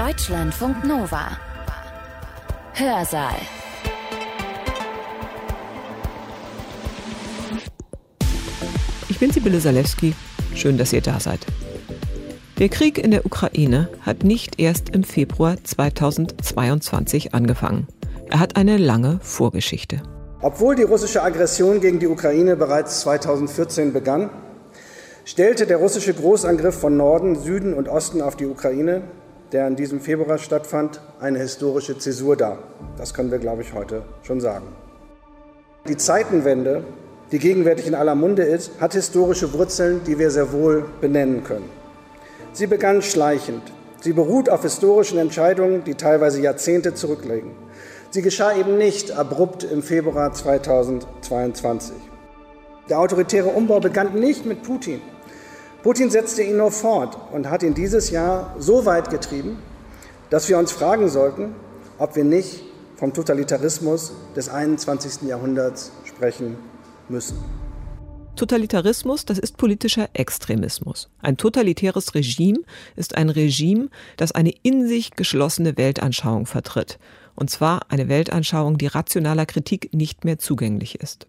Deutschlandfunk Nova. Hörsaal. Ich bin Sibylle Salewski. Schön, dass ihr da seid. Der Krieg in der Ukraine hat nicht erst im Februar 2022 angefangen. Er hat eine lange Vorgeschichte. Obwohl die russische Aggression gegen die Ukraine bereits 2014 begann, stellte der russische Großangriff von Norden, Süden und Osten auf die Ukraine, der in diesem Februar stattfand, eine historische Zäsur dar. Das können wir, glaube ich, heute schon sagen. Die Zeitenwende, die gegenwärtig in aller Munde ist, hat historische Wurzeln, die wir sehr wohl benennen können. Sie begann schleichend. Sie beruht auf historischen Entscheidungen, die teilweise Jahrzehnte zurücklegen. Sie geschah eben nicht abrupt im Februar 2022. Der autoritäre Umbau begann nicht mit Putin. Putin setzte ihn nur fort und hat ihn dieses Jahr so weit getrieben, dass wir uns fragen sollten, ob wir nicht vom Totalitarismus des 21. Jahrhunderts sprechen müssen. Totalitarismus, das ist politischer Extremismus. Ein totalitäres Regime ist ein Regime, das eine in sich geschlossene Weltanschauung vertritt. Und zwar eine Weltanschauung, die rationaler Kritik nicht mehr zugänglich ist.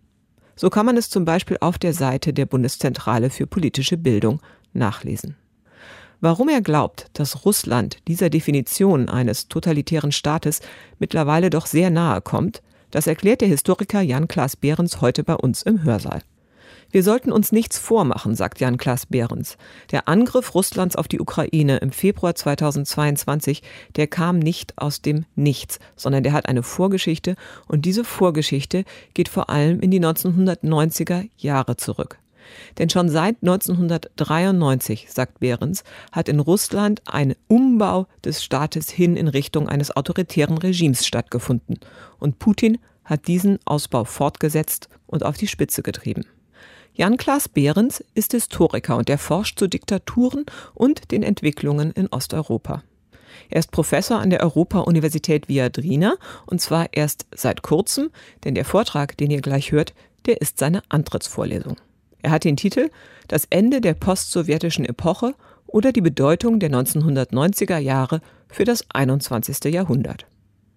So kann man es zum Beispiel auf der Seite der Bundeszentrale für politische Bildung nachlesen. Warum er glaubt, dass Russland dieser Definition eines totalitären Staates mittlerweile doch sehr nahe kommt, das erklärt der Historiker Jan Klaas Behrens heute bei uns im Hörsaal. Wir sollten uns nichts vormachen, sagt Jan-Klaas Behrens. Der Angriff Russlands auf die Ukraine im Februar 2022, der kam nicht aus dem Nichts, sondern der hat eine Vorgeschichte und diese Vorgeschichte geht vor allem in die 1990er Jahre zurück. Denn schon seit 1993, sagt Behrens, hat in Russland ein Umbau des Staates hin in Richtung eines autoritären Regimes stattgefunden. Und Putin hat diesen Ausbau fortgesetzt und auf die Spitze getrieben. Jan-Klaas Behrens ist Historiker und er forscht zu Diktaturen und den Entwicklungen in Osteuropa. Er ist Professor an der Europa-Universität Viadrina und zwar erst seit kurzem, denn der Vortrag, den ihr gleich hört, der ist seine Antrittsvorlesung. Er hat den Titel Das Ende der postsowjetischen Epoche oder die Bedeutung der 1990er Jahre für das 21. Jahrhundert.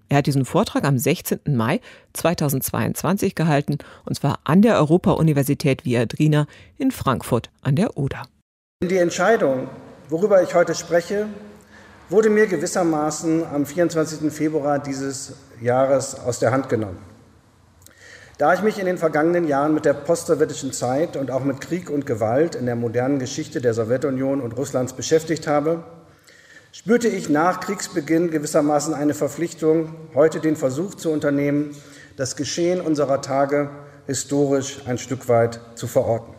Er hat diesen Vortrag am 16. Mai 2022 gehalten, und zwar an der Europa-Universität Viadrina in Frankfurt an der Oder. Die Entscheidung, worüber ich heute spreche, wurde mir gewissermaßen am 24. Februar dieses Jahres aus der Hand genommen. Da ich mich in den vergangenen Jahren mit der postsowjetischen Zeit und auch mit Krieg und Gewalt in der modernen Geschichte der Sowjetunion und Russlands beschäftigt habe, spürte ich nach Kriegsbeginn gewissermaßen eine Verpflichtung, heute den Versuch zu unternehmen, das Geschehen unserer Tage historisch ein Stück weit zu verorten.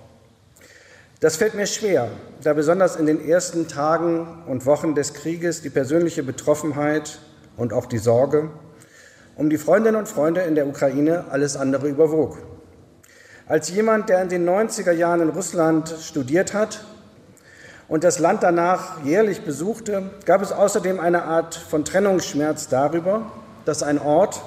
Das fällt mir schwer, da besonders in den ersten Tagen und Wochen des Krieges die persönliche Betroffenheit und auch die Sorge um die Freundinnen und Freunde in der Ukraine alles andere überwog. Als jemand, der in den 90er Jahren in Russland studiert hat und das Land danach jährlich besuchte, gab es außerdem eine Art von Trennungsschmerz darüber, dass ein Ort,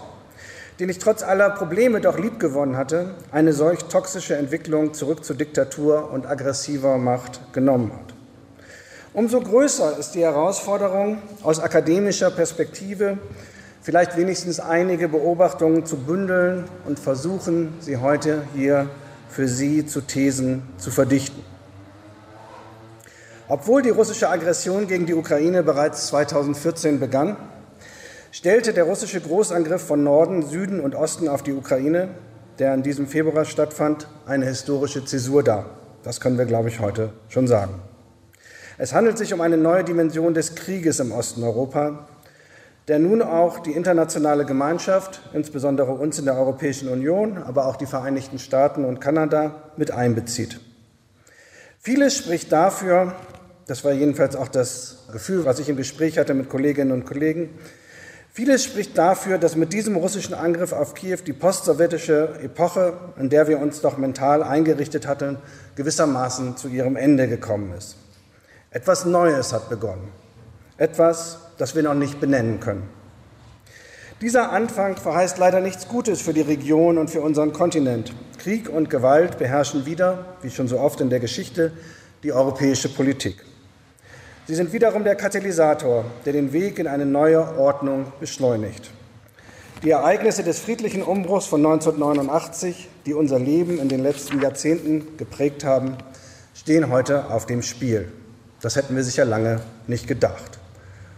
den ich trotz aller Probleme doch liebgewonnen hatte, eine solch toxische Entwicklung zurück zu Diktatur und aggressiver Macht genommen hat. Umso größer ist die Herausforderung, aus akademischer Perspektive vielleicht wenigstens einige Beobachtungen zu bündeln und versuchen, sie heute hier für Sie zu Thesen zu verdichten. Obwohl die russische Aggression gegen die Ukraine bereits 2014 begann, stellte der russische Großangriff von Norden, Süden und Osten auf die Ukraine, der in diesem Februar stattfand, eine historische Zäsur dar. Das können wir, glaube ich, heute schon sagen. Es handelt sich um eine neue Dimension des Krieges im Osten Europa, der nun auch die internationale Gemeinschaft, insbesondere uns in der Europäischen Union, aber auch die Vereinigten Staaten und Kanada mit einbezieht. Vieles spricht dafür, das war jedenfalls auch das Gefühl, was ich im Gespräch hatte mit Kolleginnen und Kollegen. Vieles spricht dafür, dass mit diesem russischen Angriff auf Kiew die postsowjetische Epoche, in der wir uns doch mental eingerichtet hatten, gewissermaßen zu ihrem Ende gekommen ist. Etwas Neues hat begonnen. Etwas, das wir noch nicht benennen können. Dieser Anfang verheißt leider nichts Gutes für die Region und für unseren Kontinent. Krieg und Gewalt beherrschen wieder, wie schon so oft in der Geschichte, die europäische Politik. Sie sind wiederum der Katalysator, der den Weg in eine neue Ordnung beschleunigt. Die Ereignisse des friedlichen Umbruchs von 1989, die unser Leben in den letzten Jahrzehnten geprägt haben, stehen heute auf dem Spiel. Das hätten wir sicher lange nicht gedacht.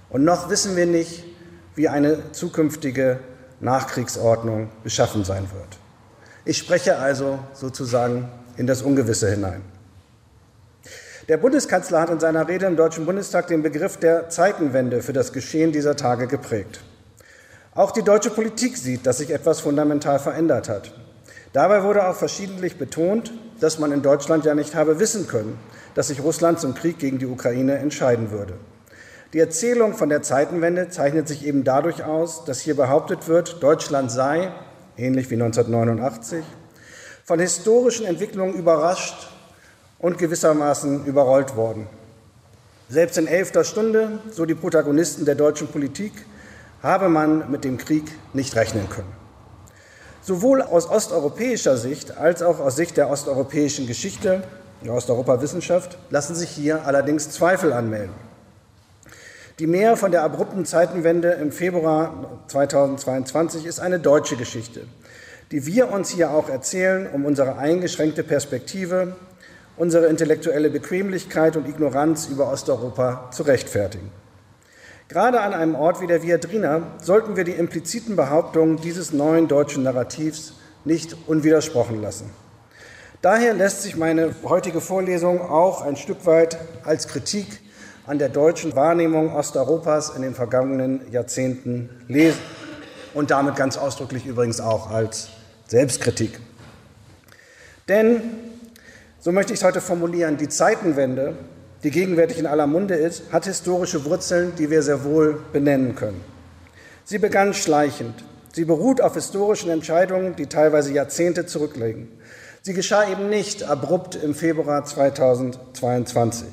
Und noch wissen wir nicht, wie eine zukünftige Nachkriegsordnung beschaffen sein wird. Ich spreche also sozusagen in das Ungewisse hinein. Der Bundeskanzler hat in seiner Rede im Deutschen Bundestag den Begriff der Zeitenwende für das Geschehen dieser Tage geprägt. Auch die deutsche Politik sieht, dass sich etwas fundamental verändert hat. Dabei wurde auch verschiedentlich betont, dass man in Deutschland ja nicht habe wissen können, dass sich Russland zum Krieg gegen die Ukraine entscheiden würde. Die Erzählung von der Zeitenwende zeichnet sich eben dadurch aus, dass hier behauptet wird, Deutschland sei, ähnlich wie 1989, von historischen Entwicklungen überrascht und gewissermaßen überrollt worden. Selbst in elfter Stunde, so die Protagonisten der deutschen Politik, habe man mit dem Krieg nicht rechnen können. Sowohl aus osteuropäischer Sicht als auch aus Sicht der osteuropäischen Geschichte, der Osteuropa-Wissenschaft, lassen sich hier allerdings Zweifel anmelden. Die Mehr von der abrupten Zeitenwende im Februar 2022 ist eine deutsche Geschichte, die wir uns hier auch erzählen, um unsere eingeschränkte Perspektive unsere intellektuelle Bequemlichkeit und Ignoranz über Osteuropa zu rechtfertigen. Gerade an einem Ort wie der Viadrina sollten wir die impliziten Behauptungen dieses neuen deutschen Narrativs nicht unwidersprochen lassen. Daher lässt sich meine heutige Vorlesung auch ein Stück weit als Kritik an der deutschen Wahrnehmung Osteuropas in den vergangenen Jahrzehnten lesen und damit ganz ausdrücklich übrigens auch als Selbstkritik. Denn so möchte ich es heute formulieren, die Zeitenwende, die gegenwärtig in aller Munde ist, hat historische Wurzeln, die wir sehr wohl benennen können. Sie begann schleichend. Sie beruht auf historischen Entscheidungen, die teilweise Jahrzehnte zurücklegen. Sie geschah eben nicht abrupt im Februar 2022.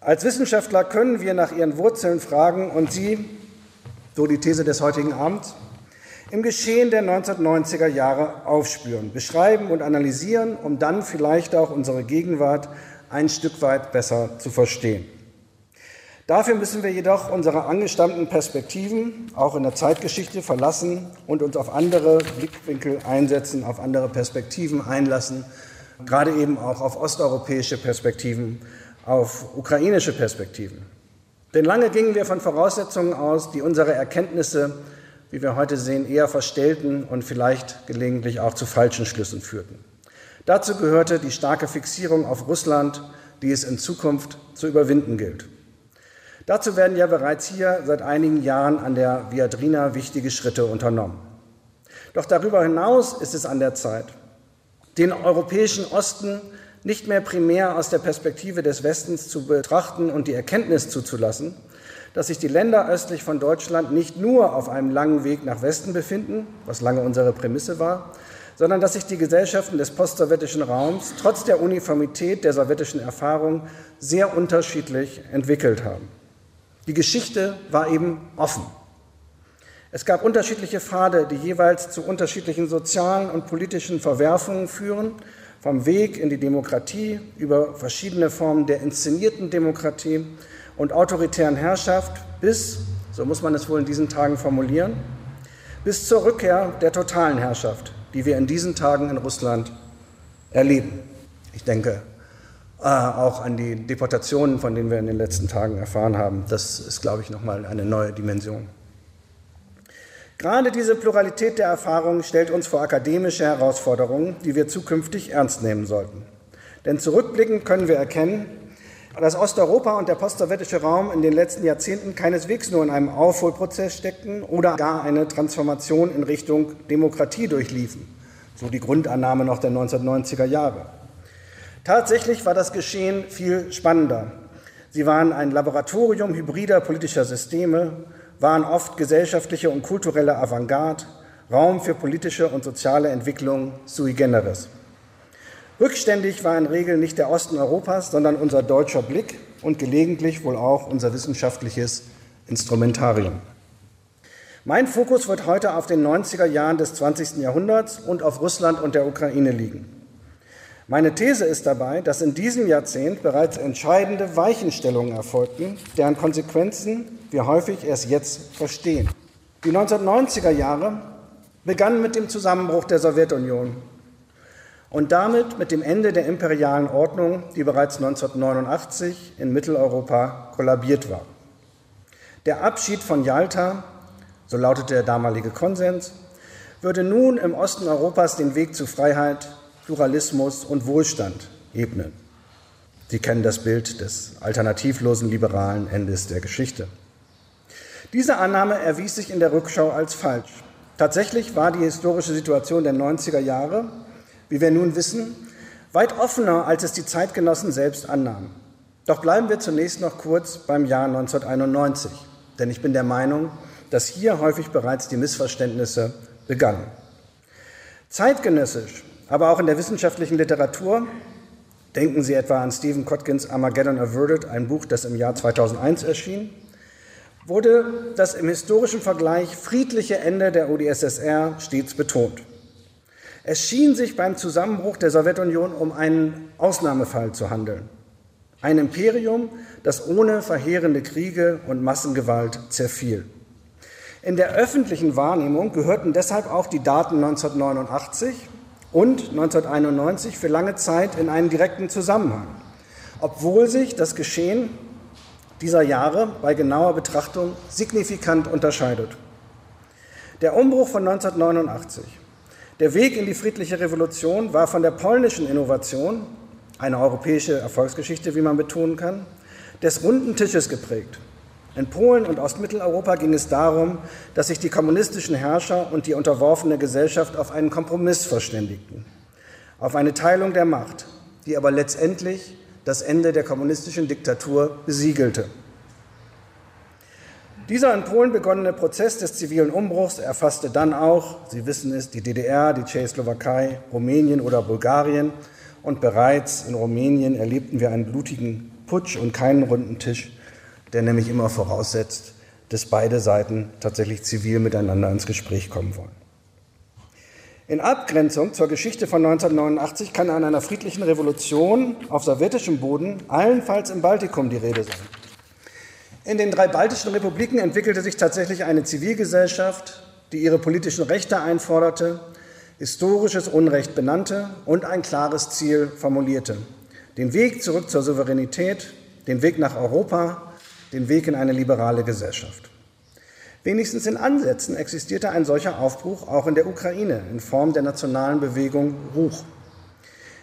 Als Wissenschaftler können wir nach ihren Wurzeln fragen und sie, so die These des heutigen Abends, im Geschehen der 1990er Jahre aufspüren, beschreiben und analysieren, um dann vielleicht auch unsere Gegenwart ein Stück weit besser zu verstehen. Dafür müssen wir jedoch unsere angestammten Perspektiven auch in der Zeitgeschichte verlassen und uns auf andere Blickwinkel einsetzen, auf andere Perspektiven einlassen, gerade eben auch auf osteuropäische Perspektiven, auf ukrainische Perspektiven. Denn lange gingen wir von Voraussetzungen aus, die unsere Erkenntnisse wie wir heute sehen, eher verstellten und vielleicht gelegentlich auch zu falschen Schlüssen führten. Dazu gehörte die starke Fixierung auf Russland, die es in Zukunft zu überwinden gilt. Dazu werden ja bereits hier seit einigen Jahren an der Viadrina wichtige Schritte unternommen. Doch darüber hinaus ist es an der Zeit, den europäischen Osten nicht mehr primär aus der Perspektive des Westens zu betrachten und die Erkenntnis zuzulassen, dass sich die Länder östlich von Deutschland nicht nur auf einem langen Weg nach Westen befinden, was lange unsere Prämisse war, sondern dass sich die Gesellschaften des postsowjetischen Raums trotz der Uniformität der sowjetischen Erfahrung sehr unterschiedlich entwickelt haben. Die Geschichte war eben offen. Es gab unterschiedliche Pfade, die jeweils zu unterschiedlichen sozialen und politischen Verwerfungen führen, vom Weg in die Demokratie über verschiedene Formen der inszenierten Demokratie und autoritären Herrschaft bis, so muss man es wohl in diesen Tagen formulieren, bis zur Rückkehr der totalen Herrschaft, die wir in diesen Tagen in Russland erleben. Ich denke äh, auch an die Deportationen, von denen wir in den letzten Tagen erfahren haben. Das ist, glaube ich, nochmal eine neue Dimension. Gerade diese Pluralität der Erfahrungen stellt uns vor akademische Herausforderungen, die wir zukünftig ernst nehmen sollten. Denn zurückblickend können wir erkennen, dass Osteuropa und der postsowjetische Raum in den letzten Jahrzehnten keineswegs nur in einem Aufholprozess steckten oder gar eine Transformation in Richtung Demokratie durchliefen, so die Grundannahme noch der 1990er Jahre. Tatsächlich war das Geschehen viel spannender. Sie waren ein Laboratorium hybrider politischer Systeme, waren oft gesellschaftliche und kulturelle Avantgarde, Raum für politische und soziale Entwicklung sui generis. Rückständig war in Regel nicht der Osten Europas, sondern unser deutscher Blick und gelegentlich wohl auch unser wissenschaftliches Instrumentarium. Mein Fokus wird heute auf den 90er Jahren des 20. Jahrhunderts und auf Russland und der Ukraine liegen. Meine These ist dabei, dass in diesem Jahrzehnt bereits entscheidende Weichenstellungen erfolgten, deren Konsequenzen wir häufig erst jetzt verstehen. Die 1990er Jahre begannen mit dem Zusammenbruch der Sowjetunion und damit mit dem Ende der imperialen Ordnung, die bereits 1989 in Mitteleuropa kollabiert war. Der Abschied von Jalta, so lautete der damalige Konsens, würde nun im Osten Europas den Weg zu Freiheit, Pluralismus und Wohlstand ebnen. Sie kennen das Bild des alternativlosen liberalen Endes der Geschichte. Diese Annahme erwies sich in der Rückschau als falsch. Tatsächlich war die historische Situation der 90er Jahre, wie wir nun wissen, weit offener, als es die Zeitgenossen selbst annahmen. Doch bleiben wir zunächst noch kurz beim Jahr 1991, denn ich bin der Meinung, dass hier häufig bereits die Missverständnisse begannen. Zeitgenössisch aber auch in der wissenschaftlichen Literatur, denken Sie etwa an Stephen Kotkins Armageddon Averted, ein Buch, das im Jahr 2001 erschien, wurde das im historischen Vergleich friedliche Ende der UdSSR stets betont. Es schien sich beim Zusammenbruch der Sowjetunion um einen Ausnahmefall zu handeln. Ein Imperium, das ohne verheerende Kriege und Massengewalt zerfiel. In der öffentlichen Wahrnehmung gehörten deshalb auch die Daten 1989 und 1991 für lange Zeit in einen direkten Zusammenhang, obwohl sich das Geschehen dieser Jahre bei genauer Betrachtung signifikant unterscheidet. Der Umbruch von 1989, der Weg in die friedliche Revolution war von der polnischen Innovation, eine europäische Erfolgsgeschichte, wie man betonen kann, des runden Tisches geprägt. In Polen und Ostmitteleuropa ging es darum, dass sich die kommunistischen Herrscher und die unterworfene Gesellschaft auf einen Kompromiss verständigten, auf eine Teilung der Macht, die aber letztendlich das Ende der kommunistischen Diktatur besiegelte. Dieser in Polen begonnene Prozess des zivilen Umbruchs erfasste dann auch, Sie wissen es, die DDR, die Tschechoslowakei, Rumänien oder Bulgarien. Und bereits in Rumänien erlebten wir einen blutigen Putsch und keinen runden Tisch der nämlich immer voraussetzt, dass beide Seiten tatsächlich zivil miteinander ins Gespräch kommen wollen. In Abgrenzung zur Geschichte von 1989 kann an einer friedlichen Revolution auf sowjetischem Boden allenfalls im Baltikum die Rede sein. In den drei baltischen Republiken entwickelte sich tatsächlich eine Zivilgesellschaft, die ihre politischen Rechte einforderte, historisches Unrecht benannte und ein klares Ziel formulierte. Den Weg zurück zur Souveränität, den Weg nach Europa den Weg in eine liberale Gesellschaft. Wenigstens in Ansätzen existierte ein solcher Aufbruch auch in der Ukraine in Form der nationalen Bewegung Ruch.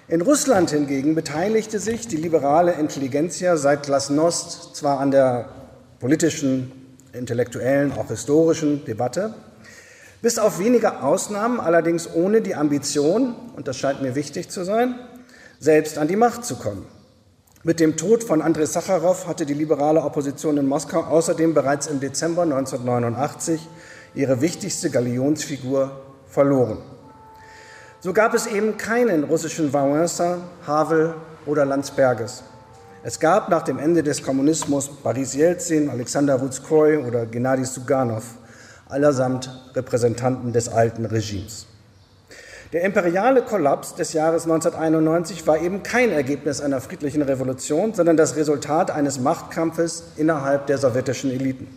In Russland hingegen beteiligte sich die liberale Intelligenzia seit Glasnost zwar an der politischen, intellektuellen, auch historischen Debatte, bis auf wenige Ausnahmen allerdings ohne die Ambition, und das scheint mir wichtig zu sein, selbst an die Macht zu kommen. Mit dem Tod von Andrei Sacharow hatte die liberale Opposition in Moskau außerdem bereits im Dezember 1989 ihre wichtigste Galionsfigur verloren. So gab es eben keinen russischen Wałęsa, Havel oder Landsbergis. Es gab nach dem Ende des Kommunismus Boris Jelzin, Alexander Ruzkoy oder Gennady Suganov, allersamt Repräsentanten des alten Regimes. Der imperiale Kollaps des Jahres 1991 war eben kein Ergebnis einer friedlichen Revolution, sondern das Resultat eines Machtkampfes innerhalb der sowjetischen Eliten.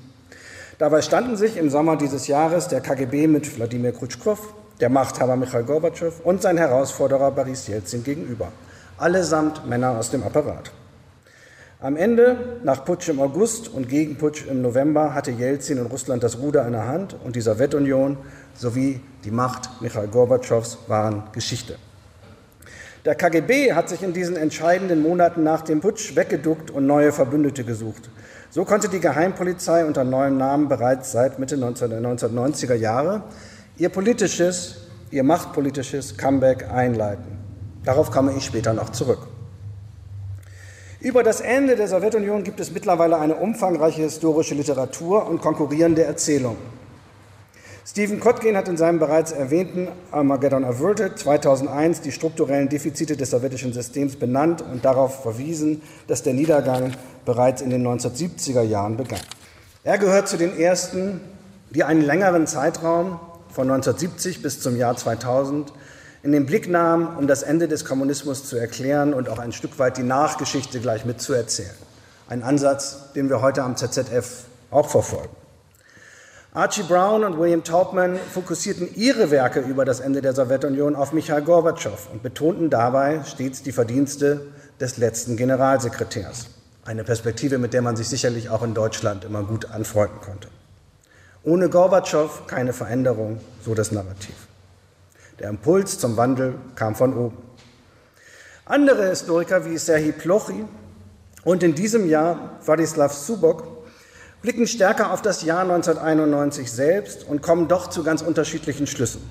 Dabei standen sich im Sommer dieses Jahres der KGB mit Wladimir Krutschkow, der Machthaber Michail Gorbatschow und sein Herausforderer Boris Jelzin gegenüber. Allesamt Männer aus dem Apparat. Am Ende, nach Putsch im August und Gegenputsch im November, hatte Jelzin in Russland das Ruder in der Hand und die Sowjetunion sowie die Macht Michail Gorbatschows waren Geschichte. Der KGB hat sich in diesen entscheidenden Monaten nach dem Putsch weggeduckt und neue Verbündete gesucht. So konnte die Geheimpolizei unter neuem Namen bereits seit Mitte der 1990er Jahre ihr politisches, ihr machtpolitisches Comeback einleiten. Darauf komme ich später noch zurück. Über das Ende der Sowjetunion gibt es mittlerweile eine umfangreiche historische Literatur und konkurrierende Erzählungen. Stephen Kotkin hat in seinem bereits erwähnten Armageddon Averted 2001 die strukturellen Defizite des sowjetischen Systems benannt und darauf verwiesen, dass der Niedergang bereits in den 1970er Jahren begann. Er gehört zu den ersten, die einen längeren Zeitraum von 1970 bis zum Jahr 2000 in den Blick nahm, um das Ende des Kommunismus zu erklären und auch ein Stück weit die Nachgeschichte gleich mitzuerzählen. Ein Ansatz, den wir heute am ZZF auch verfolgen. Archie Brown und William Taubman fokussierten ihre Werke über das Ende der Sowjetunion auf Michail Gorbatschow und betonten dabei stets die Verdienste des letzten Generalsekretärs. Eine Perspektive, mit der man sich sicherlich auch in Deutschland immer gut anfreunden konnte. Ohne Gorbatschow keine Veränderung, so das Narrativ. Der Impuls zum Wandel kam von oben. Andere Historiker wie Serhii Plochy und in diesem Jahr Wladislav Subok blicken stärker auf das Jahr 1991 selbst und kommen doch zu ganz unterschiedlichen Schlüssen.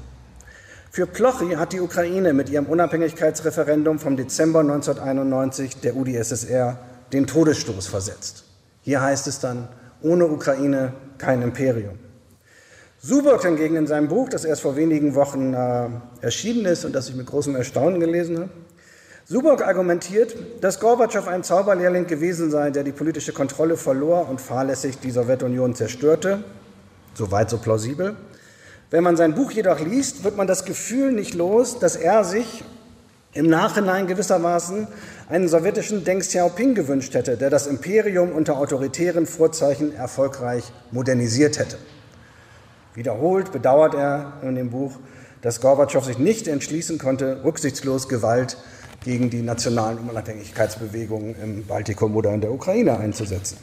Für Plochy hat die Ukraine mit ihrem Unabhängigkeitsreferendum vom Dezember 1991 der UdSSR den Todesstoß versetzt. Hier heißt es dann, ohne Ukraine kein Imperium. Subok hingegen in seinem Buch, das erst vor wenigen Wochen äh, erschienen ist und das ich mit großem Erstaunen gelesen habe, Subok argumentiert, dass Gorbatschow ein Zauberlehrling gewesen sei, der die politische Kontrolle verlor und fahrlässig die Sowjetunion zerstörte. Soweit so plausibel. Wenn man sein Buch jedoch liest, wird man das Gefühl nicht los, dass er sich im Nachhinein gewissermaßen einen sowjetischen Deng Xiaoping gewünscht hätte, der das Imperium unter autoritären Vorzeichen erfolgreich modernisiert hätte. Wiederholt bedauert er in dem Buch, dass Gorbatschow sich nicht entschließen konnte, rücksichtslos Gewalt gegen die nationalen Unabhängigkeitsbewegungen im Baltikum oder in der Ukraine einzusetzen.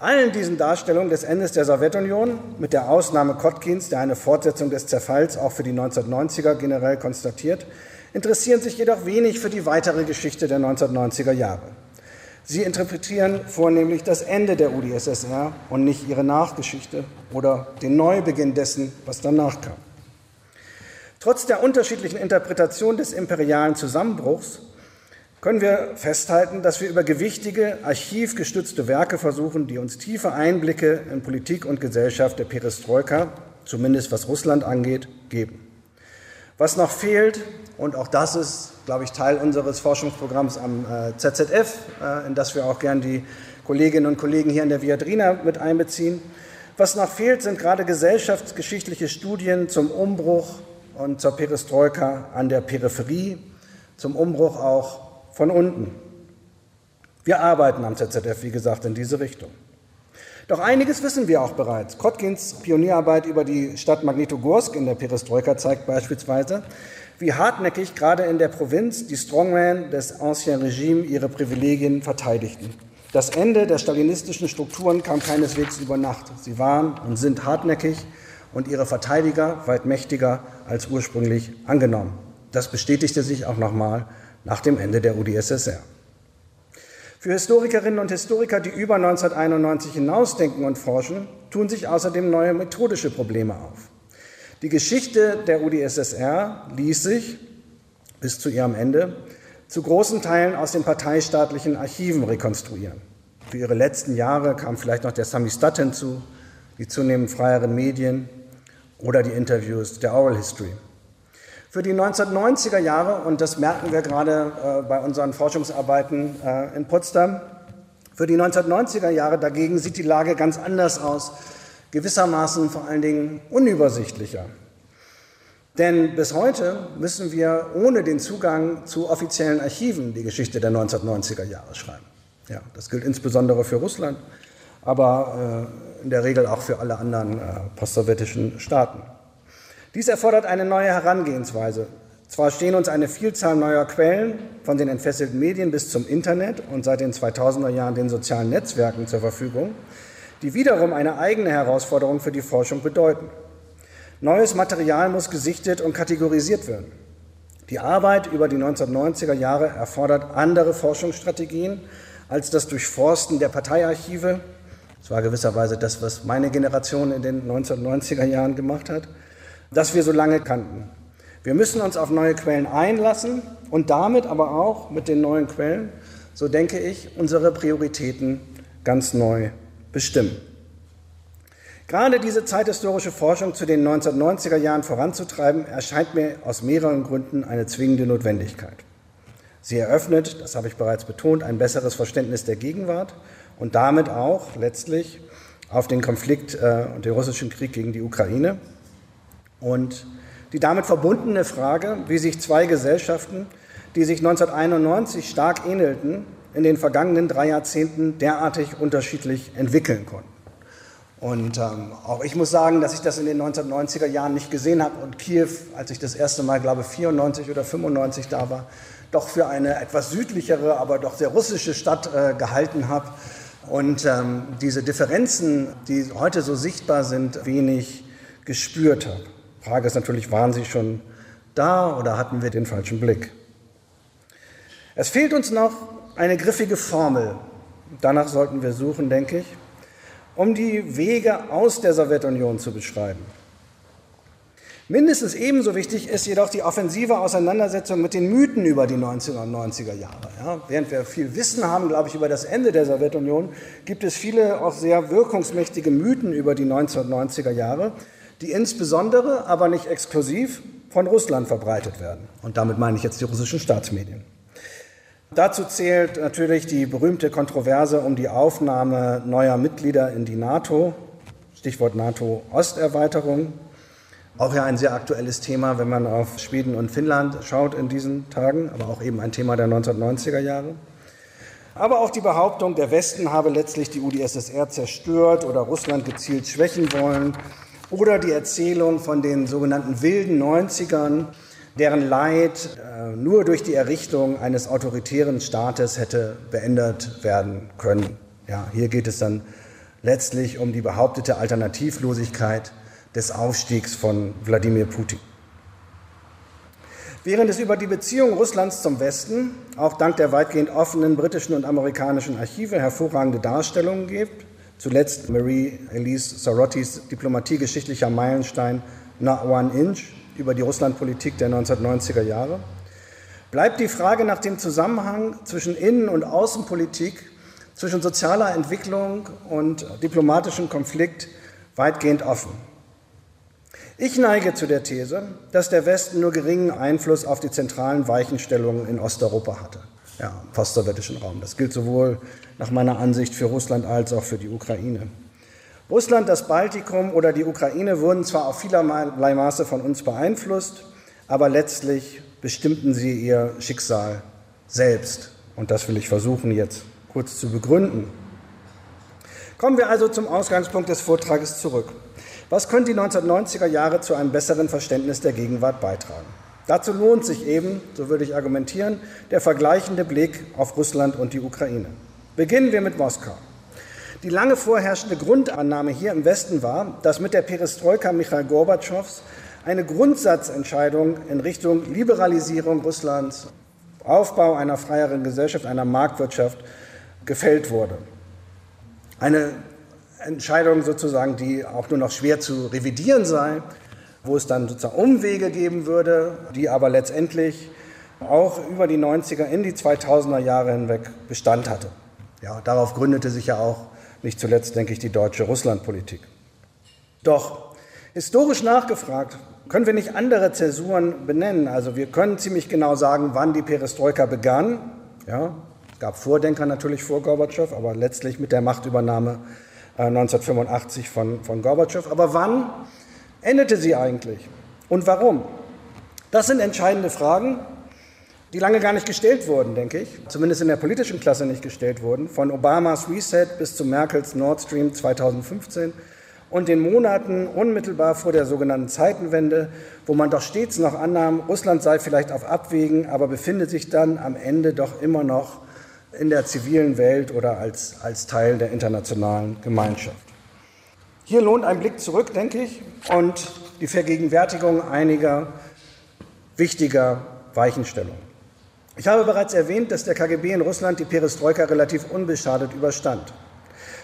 Allen diesen Darstellungen des Endes der Sowjetunion, mit der Ausnahme Kotkins, der eine Fortsetzung des Zerfalls auch für die 1990er generell konstatiert, interessieren sich jedoch wenig für die weitere Geschichte der 1990er Jahre. Sie interpretieren vornehmlich das Ende der UdSSR und nicht ihre Nachgeschichte oder den Neubeginn dessen, was danach kam. Trotz der unterschiedlichen Interpretation des imperialen Zusammenbruchs können wir festhalten, dass wir über gewichtige, archivgestützte Werke versuchen, die uns tiefe Einblicke in Politik und Gesellschaft der Perestroika, zumindest was Russland angeht, geben. Was noch fehlt, und auch das ist, glaube ich, Teil unseres Forschungsprogramms am äh, ZZF, äh, in das wir auch gern die Kolleginnen und Kollegen hier in der Viadrina mit einbeziehen, was noch fehlt, sind gerade gesellschaftsgeschichtliche Studien zum Umbruch und zur Perestroika an der Peripherie, zum Umbruch auch von unten. Wir arbeiten am ZZF, wie gesagt, in diese Richtung. Doch einiges wissen wir auch bereits. Kotkins Pionierarbeit über die Stadt Magnitogorsk in der Perestroika zeigt beispielsweise, wie hartnäckig gerade in der Provinz die Strongmen des Ancien Regime ihre Privilegien verteidigten. Das Ende der stalinistischen Strukturen kam keineswegs über Nacht. Sie waren und sind hartnäckig und ihre Verteidiger weit mächtiger als ursprünglich angenommen. Das bestätigte sich auch nochmal nach dem Ende der UdSSR. Für Historikerinnen und Historiker, die über 1991 hinausdenken und forschen, tun sich außerdem neue methodische Probleme auf. Die Geschichte der UdSSR ließ sich bis zu ihrem Ende zu großen Teilen aus den parteistaatlichen Archiven rekonstruieren. Für ihre letzten Jahre kam vielleicht noch der Samistat hinzu, die zunehmend freieren Medien, oder die Interviews der Oral History. Für die 1990er Jahre, und das merken wir gerade äh, bei unseren Forschungsarbeiten äh, in Potsdam, für die 1990er Jahre dagegen sieht die Lage ganz anders aus, gewissermaßen vor allen Dingen unübersichtlicher. Denn bis heute müssen wir ohne den Zugang zu offiziellen Archiven die Geschichte der 1990er Jahre schreiben. Ja, das gilt insbesondere für Russland, aber äh, in der Regel auch für alle anderen äh, postsowjetischen Staaten. Dies erfordert eine neue Herangehensweise. Zwar stehen uns eine Vielzahl neuer Quellen, von den entfesselten Medien bis zum Internet und seit den 2000er Jahren den sozialen Netzwerken zur Verfügung, die wiederum eine eigene Herausforderung für die Forschung bedeuten. Neues Material muss gesichtet und kategorisiert werden. Die Arbeit über die 1990er Jahre erfordert andere Forschungsstrategien als das Durchforsten der Parteiarchive das war gewisserweise das, was meine Generation in den 1990er Jahren gemacht hat, das wir so lange kannten. Wir müssen uns auf neue Quellen einlassen und damit aber auch mit den neuen Quellen, so denke ich, unsere Prioritäten ganz neu bestimmen. Gerade diese zeithistorische Forschung zu den 1990er Jahren voranzutreiben, erscheint mir aus mehreren Gründen eine zwingende Notwendigkeit. Sie eröffnet, das habe ich bereits betont, ein besseres Verständnis der Gegenwart und damit auch letztlich auf den Konflikt äh, und den russischen Krieg gegen die Ukraine. Und Die damit verbundene Frage, wie sich zwei Gesellschaften, die sich 1991 stark ähnelten, in den vergangenen drei Jahrzehnten derartig unterschiedlich entwickeln konnten. Und ähm, auch ich muss sagen, dass ich das in den 1990er Jahren nicht gesehen habe und Kiew, als ich das erste Mal, glaube ich, 94 oder 95 da war, doch für eine etwas südlichere, aber doch sehr russische Stadt äh, gehalten habe. Und ähm, diese Differenzen, die heute so sichtbar sind, wenig gespürt habe. Frage ist natürlich, waren sie schon da oder hatten wir den falschen Blick? Es fehlt uns noch eine griffige Formel. Danach sollten wir suchen, denke ich um die Wege aus der Sowjetunion zu beschreiben. Mindestens ebenso wichtig ist jedoch die offensive Auseinandersetzung mit den Mythen über die 1990er Jahre. Ja, während wir viel Wissen haben, glaube ich, über das Ende der Sowjetunion, gibt es viele auch sehr wirkungsmächtige Mythen über die 1990er Jahre, die insbesondere, aber nicht exklusiv von Russland verbreitet werden. Und damit meine ich jetzt die russischen Staatsmedien. Dazu zählt natürlich die berühmte Kontroverse um die Aufnahme neuer Mitglieder in die NATO, Stichwort NATO-Osterweiterung. Auch ja ein sehr aktuelles Thema, wenn man auf Schweden und Finnland schaut in diesen Tagen, aber auch eben ein Thema der 1990er Jahre. Aber auch die Behauptung, der Westen habe letztlich die UdSSR zerstört oder Russland gezielt schwächen wollen. Oder die Erzählung von den sogenannten wilden 90ern, deren Leid äh, nur durch die Errichtung eines autoritären Staates hätte beendet werden können. Ja, hier geht es dann letztlich um die behauptete Alternativlosigkeit des Aufstiegs von Wladimir Putin. Während es über die Beziehung Russlands zum Westen, auch dank der weitgehend offenen britischen und amerikanischen Archive, hervorragende Darstellungen gibt, zuletzt Marie-Elise Sorottis diplomatiegeschichtlicher Meilenstein Not One Inch, über die Russlandpolitik der 1990er Jahre, bleibt die Frage nach dem Zusammenhang zwischen Innen- und Außenpolitik, zwischen sozialer Entwicklung und diplomatischem Konflikt weitgehend offen. Ich neige zu der These, dass der Westen nur geringen Einfluss auf die zentralen Weichenstellungen in Osteuropa hatte, ja, postsowjetischen Raum. Das gilt sowohl nach meiner Ansicht für Russland als auch für die Ukraine. Russland, das Baltikum oder die Ukraine wurden zwar auf vielerlei Maße von uns beeinflusst, aber letztlich bestimmten sie ihr Schicksal selbst. Und das will ich versuchen jetzt kurz zu begründen. Kommen wir also zum Ausgangspunkt des Vortrages zurück. Was können die 1990er Jahre zu einem besseren Verständnis der Gegenwart beitragen? Dazu lohnt sich eben, so würde ich argumentieren, der vergleichende Blick auf Russland und die Ukraine. Beginnen wir mit Moskau. Die lange vorherrschende Grundannahme hier im Westen war, dass mit der Perestroika Michail Gorbatschows eine Grundsatzentscheidung in Richtung Liberalisierung Russlands, Aufbau einer freieren Gesellschaft, einer Marktwirtschaft gefällt wurde. Eine Entscheidung sozusagen, die auch nur noch schwer zu revidieren sei, wo es dann sozusagen Umwege geben würde, die aber letztendlich auch über die 90er in die 2000er Jahre hinweg Bestand hatte. Ja, darauf gründete sich ja auch nicht zuletzt, denke ich, die deutsche Russlandpolitik. Doch historisch nachgefragt, können wir nicht andere Zäsuren benennen? Also wir können ziemlich genau sagen, wann die Perestroika begann. Ja, es gab Vordenker natürlich vor Gorbatschow, aber letztlich mit der Machtübernahme 1985 äh, von, von Gorbatschow. Aber wann endete sie eigentlich? Und warum? Das sind entscheidende Fragen, die lange gar nicht gestellt wurden, denke ich, zumindest in der politischen Klasse nicht gestellt wurden, von Obamas Reset bis zu Merkels Nord Stream 2015 und den Monaten unmittelbar vor der sogenannten Zeitenwende, wo man doch stets noch annahm, Russland sei vielleicht auf Abwägen, aber befinde sich dann am Ende doch immer noch in der zivilen Welt oder als, als Teil der internationalen Gemeinschaft. Hier lohnt ein Blick zurück, denke ich, und die Vergegenwärtigung einiger wichtiger Weichenstellungen. Ich habe bereits erwähnt, dass der KGB in Russland die Perestroika relativ unbeschadet überstand.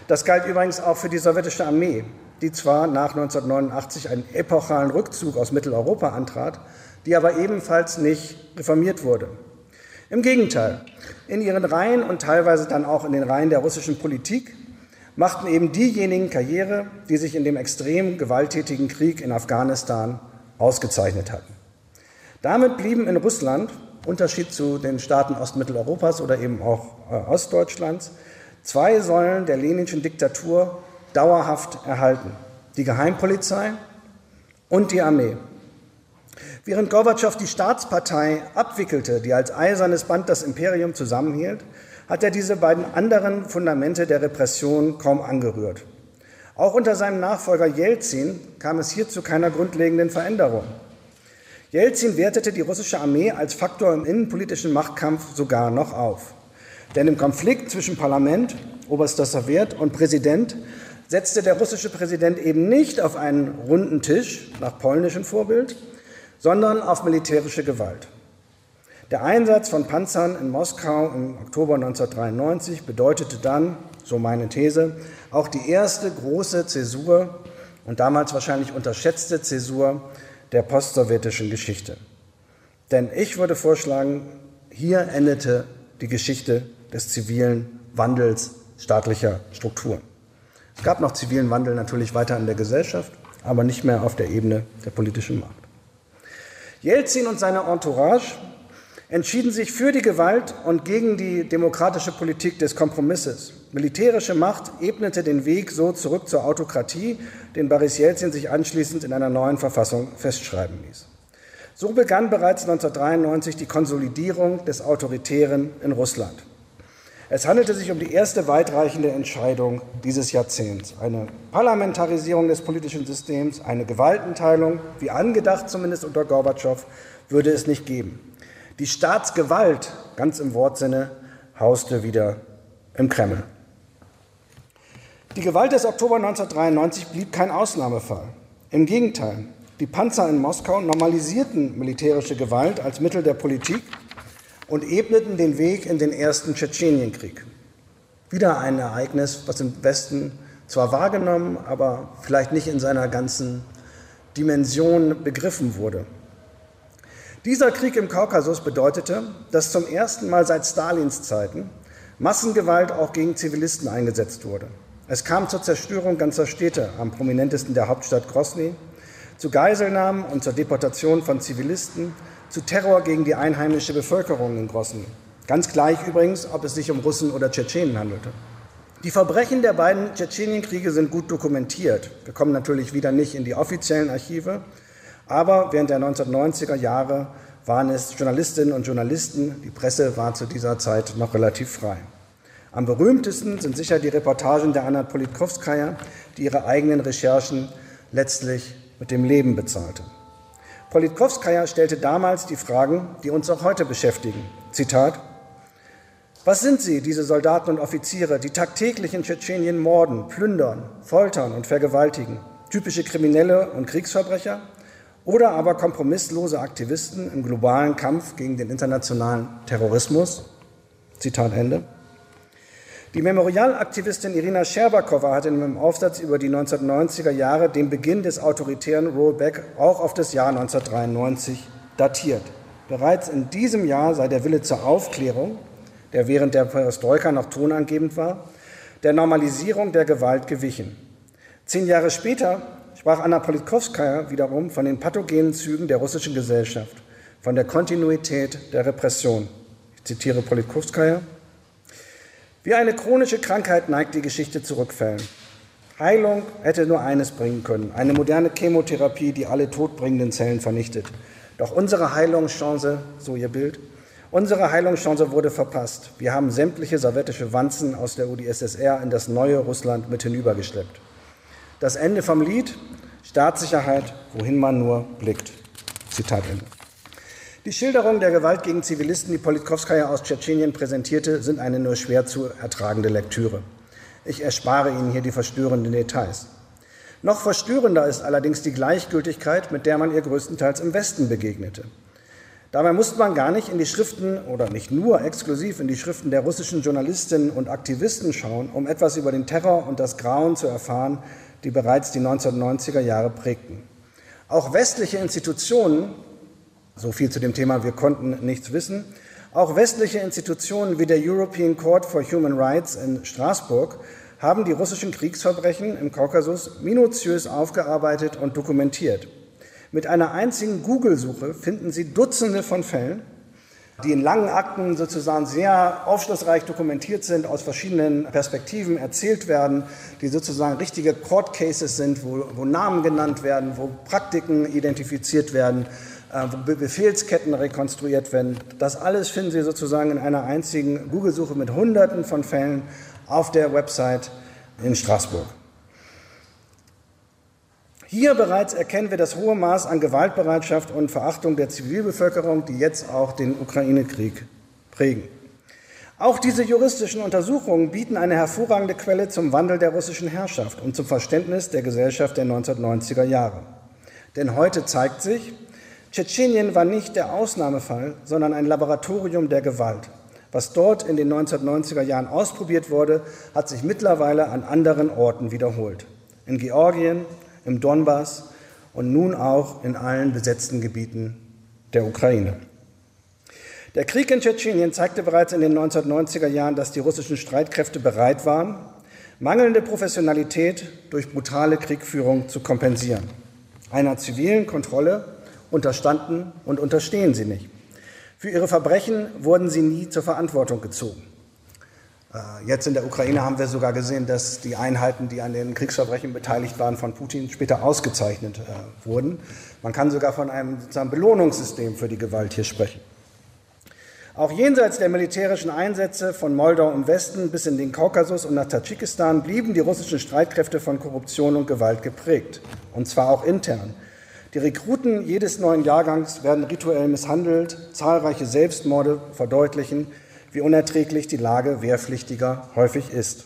Das galt übrigens auch für die sowjetische Armee, die zwar nach 1989 einen epochalen Rückzug aus Mitteleuropa antrat, die aber ebenfalls nicht reformiert wurde. Im Gegenteil, in ihren Reihen und teilweise dann auch in den Reihen der russischen Politik machten eben diejenigen Karriere, die sich in dem extrem gewalttätigen Krieg in Afghanistan ausgezeichnet hatten. Damit blieben in Russland Unterschied zu den Staaten Ostmitteleuropas oder eben auch äh, Ostdeutschlands, zwei Säulen der leninschen Diktatur dauerhaft erhalten. Die Geheimpolizei und die Armee. Während Gorbatschow die Staatspartei abwickelte, die als eisernes Band das Imperium zusammenhielt, hat er diese beiden anderen Fundamente der Repression kaum angerührt. Auch unter seinem Nachfolger Jelzin kam es hier zu keiner grundlegenden Veränderung. Jelzin wertete die russische Armee als Faktor im innenpolitischen Machtkampf sogar noch auf. Denn im Konflikt zwischen Parlament, oberster Sowjet und Präsident setzte der russische Präsident eben nicht auf einen runden Tisch nach polnischem Vorbild, sondern auf militärische Gewalt. Der Einsatz von Panzern in Moskau im Oktober 1993 bedeutete dann, so meine These, auch die erste große Zäsur und damals wahrscheinlich unterschätzte Zäsur der postsowjetischen Geschichte. Denn ich würde vorschlagen, hier endete die Geschichte des zivilen Wandels staatlicher Strukturen. Es gab noch zivilen Wandel natürlich weiter in der Gesellschaft, aber nicht mehr auf der Ebene der politischen Macht. Jelzin und seine Entourage entschieden sich für die Gewalt und gegen die demokratische Politik des Kompromisses. Militärische Macht ebnete den Weg so zurück zur Autokratie, den Boris Jelzin sich anschließend in einer neuen Verfassung festschreiben ließ. So begann bereits 1993 die Konsolidierung des Autoritären in Russland. Es handelte sich um die erste weitreichende Entscheidung dieses Jahrzehnts. Eine Parlamentarisierung des politischen Systems, eine Gewaltenteilung, wie angedacht zumindest unter Gorbatschow, würde es nicht geben. Die Staatsgewalt, ganz im Wortsinne, hauste wieder im Kreml. Die Gewalt des Oktober 1993 blieb kein Ausnahmefall. Im Gegenteil, die Panzer in Moskau normalisierten militärische Gewalt als Mittel der Politik und ebneten den Weg in den ersten Tschetschenienkrieg. Wieder ein Ereignis, was im Westen zwar wahrgenommen, aber vielleicht nicht in seiner ganzen Dimension begriffen wurde. Dieser Krieg im Kaukasus bedeutete, dass zum ersten Mal seit Stalins Zeiten Massengewalt auch gegen Zivilisten eingesetzt wurde. Es kam zur Zerstörung ganzer Städte, am prominentesten der Hauptstadt Grosny, zu Geiselnahmen und zur Deportation von Zivilisten, zu Terror gegen die einheimische Bevölkerung in Grosny. Ganz gleich übrigens, ob es sich um Russen oder Tschetschenen handelte. Die Verbrechen der beiden Tschetschenienkriege sind gut dokumentiert. Wir kommen natürlich wieder nicht in die offiziellen Archive, aber während der 1990er Jahre waren es Journalistinnen und Journalisten, die Presse war zu dieser Zeit noch relativ frei. Am berühmtesten sind sicher die Reportagen der Anna Politkovskaya, die ihre eigenen Recherchen letztlich mit dem Leben bezahlte. Politkovskaya stellte damals die Fragen, die uns auch heute beschäftigen. Zitat: Was sind sie, diese Soldaten und Offiziere, die tagtäglich in Tschetschenien morden, plündern, foltern und vergewaltigen? Typische Kriminelle und Kriegsverbrecher? Oder aber kompromisslose Aktivisten im globalen Kampf gegen den internationalen Terrorismus? Zitat Ende. Die Memorialaktivistin Irina Scherbakowa hat in einem Aufsatz über die 1990er Jahre den Beginn des autoritären Rollback auch auf das Jahr 1993 datiert. Bereits in diesem Jahr sei der Wille zur Aufklärung, der während der Perestroika noch tonangebend war, der Normalisierung der Gewalt gewichen. Zehn Jahre später sprach Anna Politkovskaya wiederum von den pathogenen Zügen der russischen Gesellschaft, von der Kontinuität der Repression. Ich zitiere Politkovskaya. Wie eine chronische Krankheit neigt die Geschichte zu Rückfällen. Heilung hätte nur eines bringen können, eine moderne Chemotherapie, die alle todbringenden Zellen vernichtet. Doch unsere Heilungschance, so ihr Bild, unsere Heilungschance wurde verpasst. Wir haben sämtliche sowjetische Wanzen aus der UdSSR in das neue Russland mit hinübergeschleppt. Das Ende vom Lied, Staatssicherheit, wohin man nur blickt. Zitat Ende. Die Schilderungen der Gewalt gegen Zivilisten, die Politkovskaya aus Tschetschenien präsentierte, sind eine nur schwer zu ertragende Lektüre. Ich erspare Ihnen hier die verstörenden Details. Noch verstörender ist allerdings die Gleichgültigkeit, mit der man ihr größtenteils im Westen begegnete. Dabei musste man gar nicht in die Schriften oder nicht nur exklusiv in die Schriften der russischen Journalistinnen und Aktivisten schauen, um etwas über den Terror und das Grauen zu erfahren, die bereits die 1990er Jahre prägten. Auch westliche Institutionen so viel zu dem Thema, wir konnten nichts wissen. Auch westliche Institutionen wie der European Court for Human Rights in Straßburg haben die russischen Kriegsverbrechen im Kaukasus minutiös aufgearbeitet und dokumentiert. Mit einer einzigen Google-Suche finden Sie Dutzende von Fällen, die in langen Akten sozusagen sehr aufschlussreich dokumentiert sind, aus verschiedenen Perspektiven erzählt werden, die sozusagen richtige Court Cases sind, wo, wo Namen genannt werden, wo Praktiken identifiziert werden, äh, wo Befehlsketten rekonstruiert werden. Das alles finden Sie sozusagen in einer einzigen Google-Suche mit Hunderten von Fällen auf der Website in Straßburg. Hier bereits erkennen wir das hohe Maß an Gewaltbereitschaft und Verachtung der Zivilbevölkerung, die jetzt auch den Ukraine-Krieg prägen. Auch diese juristischen Untersuchungen bieten eine hervorragende Quelle zum Wandel der russischen Herrschaft und zum Verständnis der Gesellschaft der 1990er Jahre. Denn heute zeigt sich, Tschetschenien war nicht der Ausnahmefall, sondern ein Laboratorium der Gewalt. Was dort in den 1990er Jahren ausprobiert wurde, hat sich mittlerweile an anderen Orten wiederholt. In Georgien, im Donbass und nun auch in allen besetzten Gebieten der Ukraine. Der Krieg in Tschetschenien zeigte bereits in den 1990er Jahren, dass die russischen Streitkräfte bereit waren, mangelnde Professionalität durch brutale Kriegführung zu kompensieren. Einer zivilen Kontrolle unterstanden und unterstehen sie nicht. Für ihre Verbrechen wurden sie nie zur Verantwortung gezogen. Äh, jetzt in der Ukraine haben wir sogar gesehen, dass die Einheiten, die an den Kriegsverbrechen beteiligt waren, von Putin später ausgezeichnet äh, wurden. Man kann sogar von einem sozusagen Belohnungssystem für die Gewalt hier sprechen. Auch jenseits der militärischen Einsätze von Moldau im Westen bis in den Kaukasus und nach Tadschikistan blieben die russischen Streitkräfte von Korruption und Gewalt geprägt, und zwar auch intern. Die Rekruten jedes neuen Jahrgangs werden rituell misshandelt, zahlreiche Selbstmorde verdeutlichen, wie unerträglich die Lage Wehrpflichtiger häufig ist.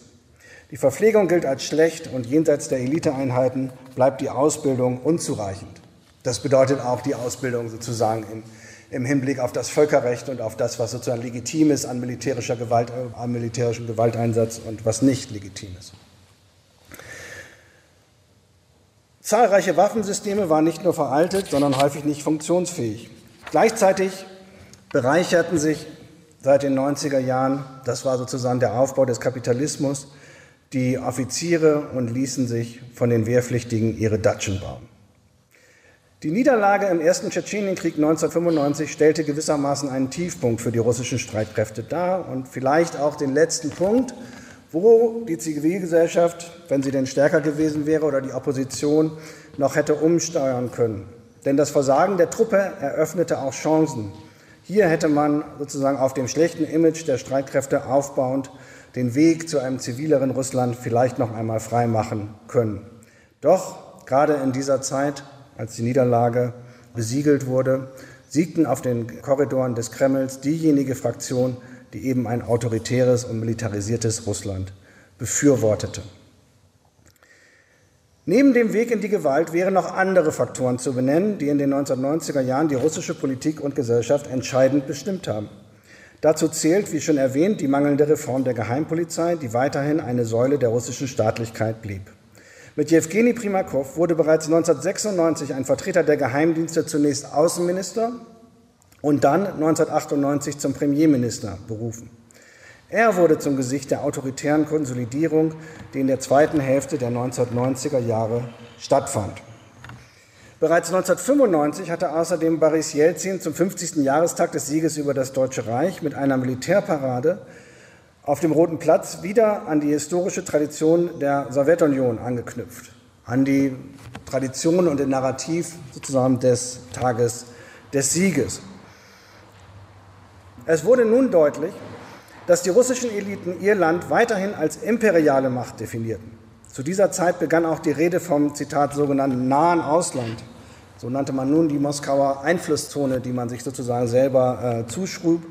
Die Verpflegung gilt als schlecht und jenseits der Eliteeinheiten bleibt die Ausbildung unzureichend. Das bedeutet auch die Ausbildung sozusagen im, im Hinblick auf das Völkerrecht und auf das, was sozusagen legitim ist an, militärischer Gewalt, äh, an militärischem Gewalteinsatz und was nicht legitim ist. Zahlreiche Waffensysteme waren nicht nur veraltet, sondern häufig nicht funktionsfähig. Gleichzeitig bereicherten sich seit den 90er Jahren. Das war sozusagen der Aufbau des Kapitalismus. Die Offiziere und ließen sich von den Wehrpflichtigen ihre Datschen bauen. Die Niederlage im ersten Tschetschenienkrieg 1995 stellte gewissermaßen einen Tiefpunkt für die russischen Streitkräfte dar und vielleicht auch den letzten Punkt, wo die Zivilgesellschaft, wenn sie denn stärker gewesen wäre oder die Opposition, noch hätte umsteuern können. Denn das Versagen der Truppe eröffnete auch Chancen hier hätte man sozusagen auf dem schlechten Image der Streitkräfte aufbauend den Weg zu einem zivileren Russland vielleicht noch einmal freimachen können. Doch gerade in dieser Zeit, als die Niederlage besiegelt wurde, siegten auf den Korridoren des Kremls diejenige Fraktion, die eben ein autoritäres und militarisiertes Russland befürwortete. Neben dem Weg in die Gewalt wären noch andere Faktoren zu benennen, die in den 1990er Jahren die russische Politik und Gesellschaft entscheidend bestimmt haben. Dazu zählt, wie schon erwähnt, die mangelnde Reform der Geheimpolizei, die weiterhin eine Säule der russischen Staatlichkeit blieb. Mit Jewgeni Primakov wurde bereits 1996 ein Vertreter der Geheimdienste zunächst Außenminister und dann 1998 zum Premierminister berufen. Er wurde zum Gesicht der autoritären Konsolidierung, die in der zweiten Hälfte der 1990er Jahre stattfand. Bereits 1995 hatte außerdem Boris Jelzin zum 50. Jahrestag des Sieges über das Deutsche Reich mit einer Militärparade auf dem Roten Platz wieder an die historische Tradition der Sowjetunion angeknüpft, an die Tradition und den Narrativ sozusagen des Tages des Sieges. Es wurde nun deutlich, dass die russischen Eliten ihr Land weiterhin als imperiale Macht definierten. Zu dieser Zeit begann auch die Rede vom, Zitat, sogenannten nahen Ausland. So nannte man nun die Moskauer Einflusszone, die man sich sozusagen selber äh, zuschrub.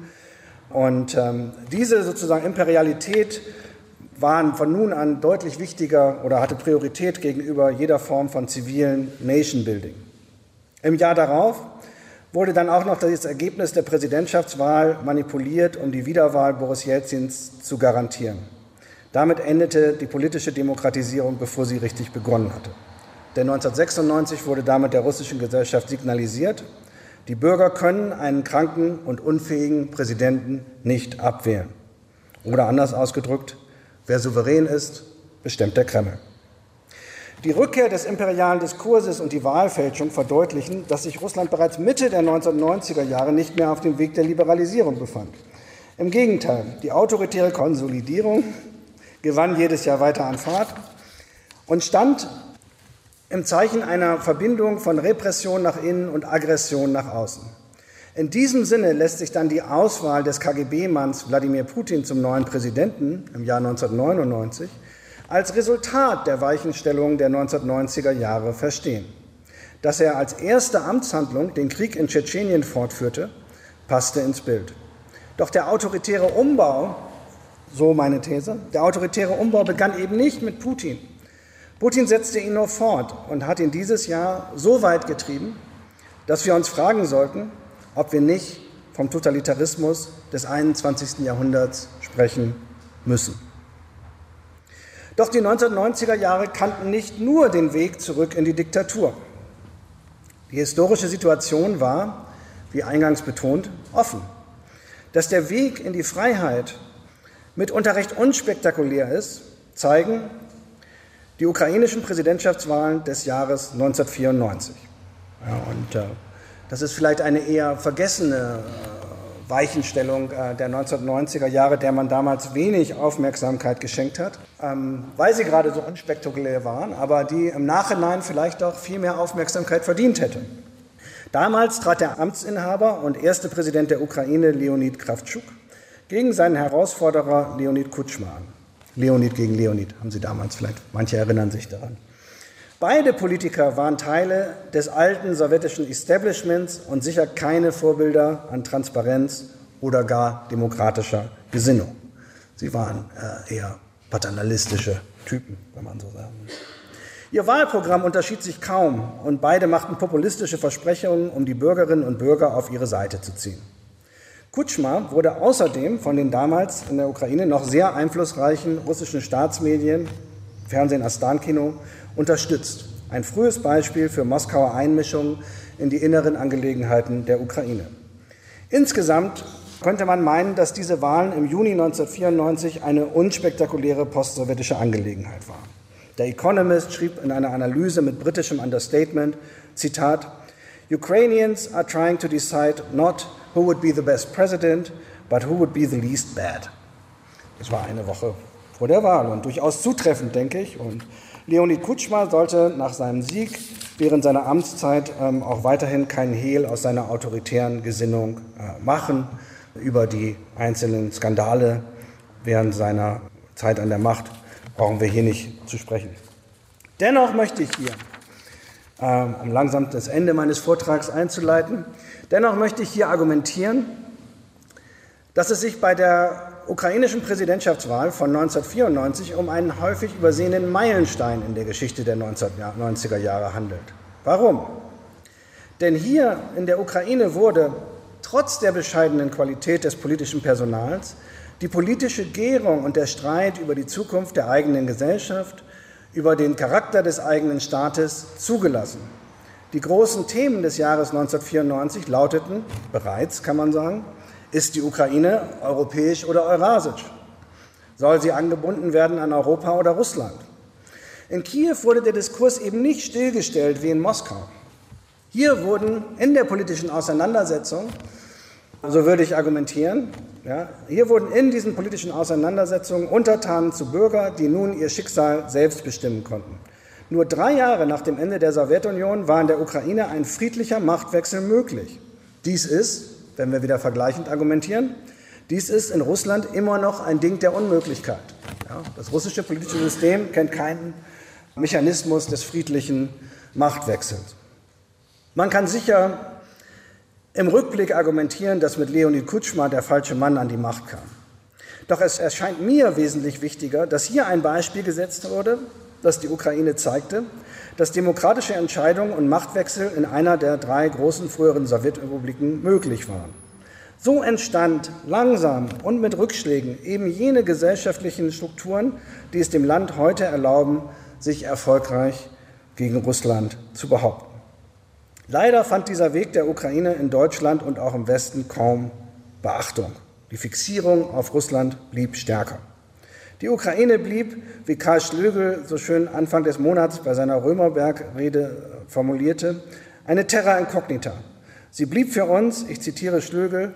Und ähm, diese sozusagen Imperialität war von nun an deutlich wichtiger oder hatte Priorität gegenüber jeder Form von zivilen Nation Building. Im Jahr darauf wurde dann auch noch das Ergebnis der Präsidentschaftswahl manipuliert, um die Wiederwahl Boris Jelzins zu garantieren. Damit endete die politische Demokratisierung, bevor sie richtig begonnen hatte. Denn 1996 wurde damit der russischen Gesellschaft signalisiert, die Bürger können einen kranken und unfähigen Präsidenten nicht abwählen. Oder anders ausgedrückt, wer souverän ist, bestimmt der Kreml. Die Rückkehr des imperialen Diskurses und die Wahlfälschung verdeutlichen, dass sich Russland bereits Mitte der 1990er Jahre nicht mehr auf dem Weg der Liberalisierung befand. Im Gegenteil, die autoritäre Konsolidierung gewann jedes Jahr weiter an Fahrt und stand im Zeichen einer Verbindung von Repression nach innen und Aggression nach außen. In diesem Sinne lässt sich dann die Auswahl des KGB-Manns Wladimir Putin zum neuen Präsidenten im Jahr 1999 als Resultat der Weichenstellung der 1990er Jahre verstehen. Dass er als erste Amtshandlung den Krieg in Tschetschenien fortführte, passte ins Bild. Doch der autoritäre Umbau, so meine These, der autoritäre Umbau begann eben nicht mit Putin. Putin setzte ihn nur fort und hat ihn dieses Jahr so weit getrieben, dass wir uns fragen sollten, ob wir nicht vom Totalitarismus des 21. Jahrhunderts sprechen müssen. Doch die 1990er Jahre kannten nicht nur den Weg zurück in die Diktatur. Die historische Situation war, wie eingangs betont, offen. Dass der Weg in die Freiheit mitunter recht unspektakulär ist, zeigen die ukrainischen Präsidentschaftswahlen des Jahres 1994. Ja, und äh, das ist vielleicht eine eher vergessene äh, Weichenstellung äh, der 1990er Jahre, der man damals wenig Aufmerksamkeit geschenkt hat, ähm, weil sie gerade so unspektakulär waren, aber die im Nachhinein vielleicht auch viel mehr Aufmerksamkeit verdient hätte. Damals trat der Amtsinhaber und erste Präsident der Ukraine, Leonid Kravtschuk, gegen seinen Herausforderer Leonid Kutschma an. Leonid gegen Leonid, haben Sie damals vielleicht, manche erinnern sich daran. Beide Politiker waren Teile des alten sowjetischen Establishments und sicher keine Vorbilder an Transparenz oder gar demokratischer Gesinnung. Sie waren äh, eher paternalistische Typen, wenn man so sagen will. Ihr Wahlprogramm unterschied sich kaum und beide machten populistische Versprechungen, um die Bürgerinnen und Bürger auf ihre Seite zu ziehen. Kutschma wurde außerdem von den damals in der Ukraine noch sehr einflussreichen russischen Staatsmedien, Fernsehen Astan-Kino, unterstützt. Ein frühes Beispiel für Moskauer Einmischung in die inneren Angelegenheiten der Ukraine. Insgesamt könnte man meinen, dass diese Wahlen im Juni 1994 eine unspektakuläre postsowjetische Angelegenheit waren. Der Economist schrieb in einer Analyse mit britischem Understatement, Zitat, Ukrainians are trying to decide not who would be the best president, but who would be the least bad. Das war eine Woche vor der Wahl und durchaus zutreffend, denke ich. Und Leonid Kutschma sollte nach seinem Sieg während seiner Amtszeit ähm, auch weiterhin keinen Hehl aus seiner autoritären Gesinnung äh, machen. Über die einzelnen Skandale während seiner Zeit an der Macht brauchen wir hier nicht zu sprechen. Dennoch möchte ich hier, ähm, um langsam das Ende meines Vortrags einzuleiten, Dennoch möchte ich hier argumentieren, dass es sich bei der ukrainischen Präsidentschaftswahl von 1994 um einen häufig übersehenen Meilenstein in der Geschichte der 1990er Jahre handelt. Warum? Denn hier in der Ukraine wurde trotz der bescheidenen Qualität des politischen Personals die politische Gärung und der Streit über die Zukunft der eigenen Gesellschaft, über den Charakter des eigenen Staates zugelassen. Die großen Themen des Jahres 1994 lauteten bereits, kann man sagen, ist die Ukraine europäisch oder eurasisch? Soll sie angebunden werden an Europa oder Russland? In Kiew wurde der Diskurs eben nicht stillgestellt wie in Moskau. Hier wurden in der politischen Auseinandersetzung, so würde ich argumentieren, ja, hier wurden in diesen politischen Auseinandersetzungen Untertanen zu Bürger, die nun ihr Schicksal selbst bestimmen konnten. Nur drei Jahre nach dem Ende der Sowjetunion war in der Ukraine ein friedlicher Machtwechsel möglich. Dies ist, wenn wir wieder vergleichend argumentieren, dies ist in Russland immer noch ein Ding der Unmöglichkeit. Ja, das russische politische System kennt keinen Mechanismus des friedlichen Machtwechsels. Man kann sicher im Rückblick argumentieren, dass mit Leonid Kutschma der falsche Mann an die Macht kam. Doch es erscheint mir wesentlich wichtiger, dass hier ein Beispiel gesetzt wurde, das die Ukraine zeigte, dass demokratische Entscheidungen und Machtwechsel in einer der drei großen früheren Sowjetrepubliken möglich waren. So entstand langsam und mit Rückschlägen eben jene gesellschaftlichen Strukturen, die es dem Land heute erlauben, sich erfolgreich gegen Russland zu behaupten. Leider fand dieser Weg der Ukraine in Deutschland und auch im Westen kaum Beachtung. Die Fixierung auf Russland blieb stärker. Die Ukraine blieb, wie Karl Schlögel so schön Anfang des Monats bei seiner Römerberg-Rede formulierte, eine Terra incognita. Sie blieb für uns, ich zitiere Schlögel,